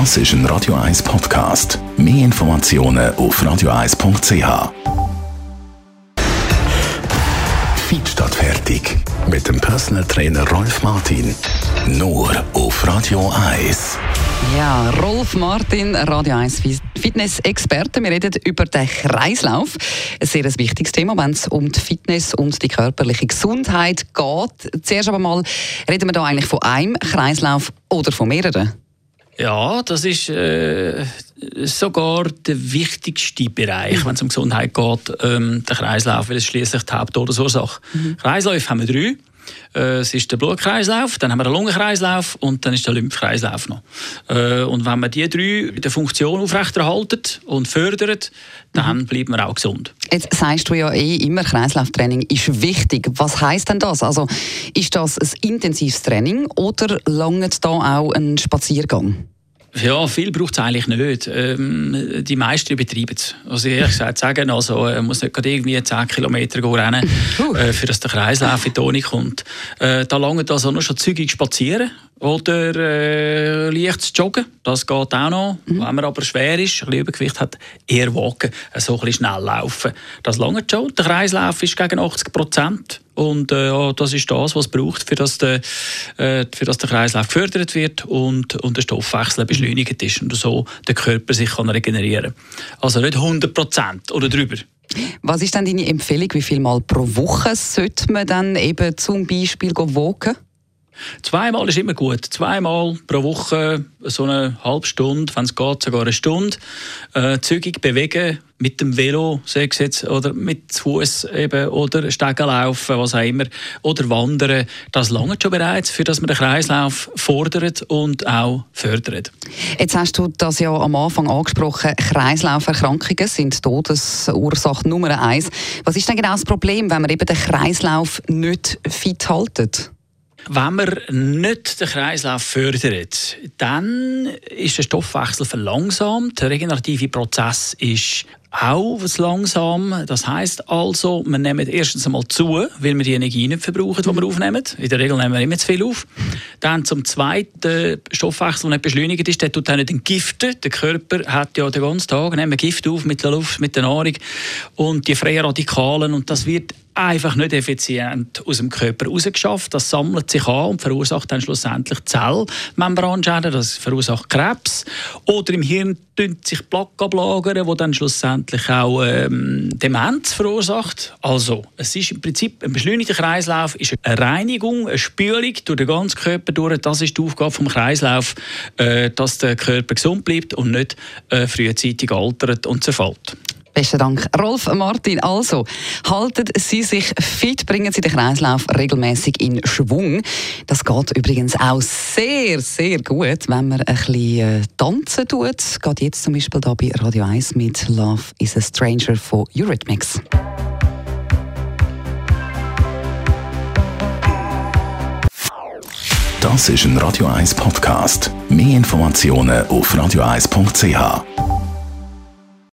Das ist ein Radio 1 Podcast. Mehr Informationen auf radio1.ch. Feed statt fertig. Mit dem Personal Trainer Rolf Martin. Nur auf Radio 1. Ja, Rolf Martin, Radio 1 Fitness-Experte. Wir reden über den Kreislauf. Ein sehr wichtiges Thema, wenn es um die Fitness und die körperliche Gesundheit geht. Zuerst aber mal, reden wir da eigentlich von einem Kreislauf oder von mehreren? Ja, das ist äh, sogar der wichtigste Bereich, wenn es um Gesundheit geht, ähm, der Kreislauf, weil es schließlich die Haupttodesursache. Mhm. Kreisläufe haben wir drei. Äh, es ist der Blutkreislauf, dann haben wir den Lungenkreislauf und dann ist der Lymphkreislauf noch. Äh, und wenn man die drei in der Funktion aufrechterhalten und fördert, dann bleibt man auch gesund. Jetzt sagst du ja eh immer, Kreislauftraining ist wichtig. Was heißt denn das? Also ist das ein intensives Training oder langt da auch ein Spaziergang? Ja, viel braucht es eigentlich nicht. Ähm, die meisten betreiben es. Also ehrlich gesagt sagen, also, man äh, muss nicht gerade irgendwie 10 Kilometer rennen, äh, für dass der Kreislauf in die Toni kommt. Äh, da langt also nur schon zügig spazieren oder äh, leichtes Joggen. Das geht auch noch. Mhm. Wenn man aber schwer ist, ein bisschen Übergewicht hat, eher walken, äh, so ein bisschen schnell laufen. Das langt schon. Der Kreislauf ist gegen 80 Prozent. Und äh, ja, das ist das, was es braucht, für dass, der, äh, für dass der Kreislauf gefördert wird und, und der Stoffwechsel beschleunigt ist und so der Körper sich kann regenerieren. Also nicht 100 Prozent oder drüber. Was ist denn deine Empfehlung? Wie viel Mal pro Woche sollte man dann eben zum Beispiel wogen? Zweimal ist immer gut. Zweimal pro Woche so eine halbe Stunde, wenn es geht, sogar eine Stunde. Äh, zügig bewegen mit dem Velo, sei es jetzt, oder mit Fuß eben, oder Stegen laufen, was auch immer, oder wandern. Das lange schon bereits, für dass man den Kreislauf fordert und auch fördert. Jetzt hast du das ja am Anfang angesprochen. Kreislauferkrankungen sind Todesursache Nummer eins. Was ist denn genau das Problem, wenn man eben den Kreislauf nicht fit haltet? Wenn man nicht den Kreislauf fördert, dann ist der Stoffwechsel verlangsamt. Der regenerative Prozess ist auch langsam. Das heißt also, wir nehmen erstens einmal zu, weil wir die Energie nicht verbrauchen, die wir aufnehmen. In der Regel nehmen wir immer zu viel auf. Dann zum zweiten Stoffwechsel, der nicht beschleunigt ist, der tut auch nicht entgiften. Der Körper hat ja den ganzen Tag Gift auf mit der Luft, mit der Nahrung und die freien Radikalen und das wird einfach nicht effizient aus dem Körper rausgeschafft. Das sammelt sich an und verursacht dann schlussendlich Zellmembranschäden, das verursacht Krebs. Oder im Hirn sich Plaque ablagern, wo dann schlussendlich auch ähm, Demenz verursacht. Also, es ist im Prinzip ein beschleunigter Kreislauf, ist eine Reinigung, eine Spülung durch den ganzen Körper durch. Das ist die Aufgabe vom Kreislauf, äh, dass der Körper gesund bleibt und nicht äh, frühzeitig altert und zerfällt. Besten Dank. Rolf Martin, also, halten Sie sich fit, bringen Sie den Kreislauf regelmäßig in Schwung. Das geht übrigens auch sehr, sehr gut, wenn man ein bisschen äh, tanzen tut. Geht jetzt zum Beispiel da bei Radio 1 mit Love is a Stranger von Eurythmics. Das ist ein Radio 1 Podcast. Mehr Informationen auf radio1.ch.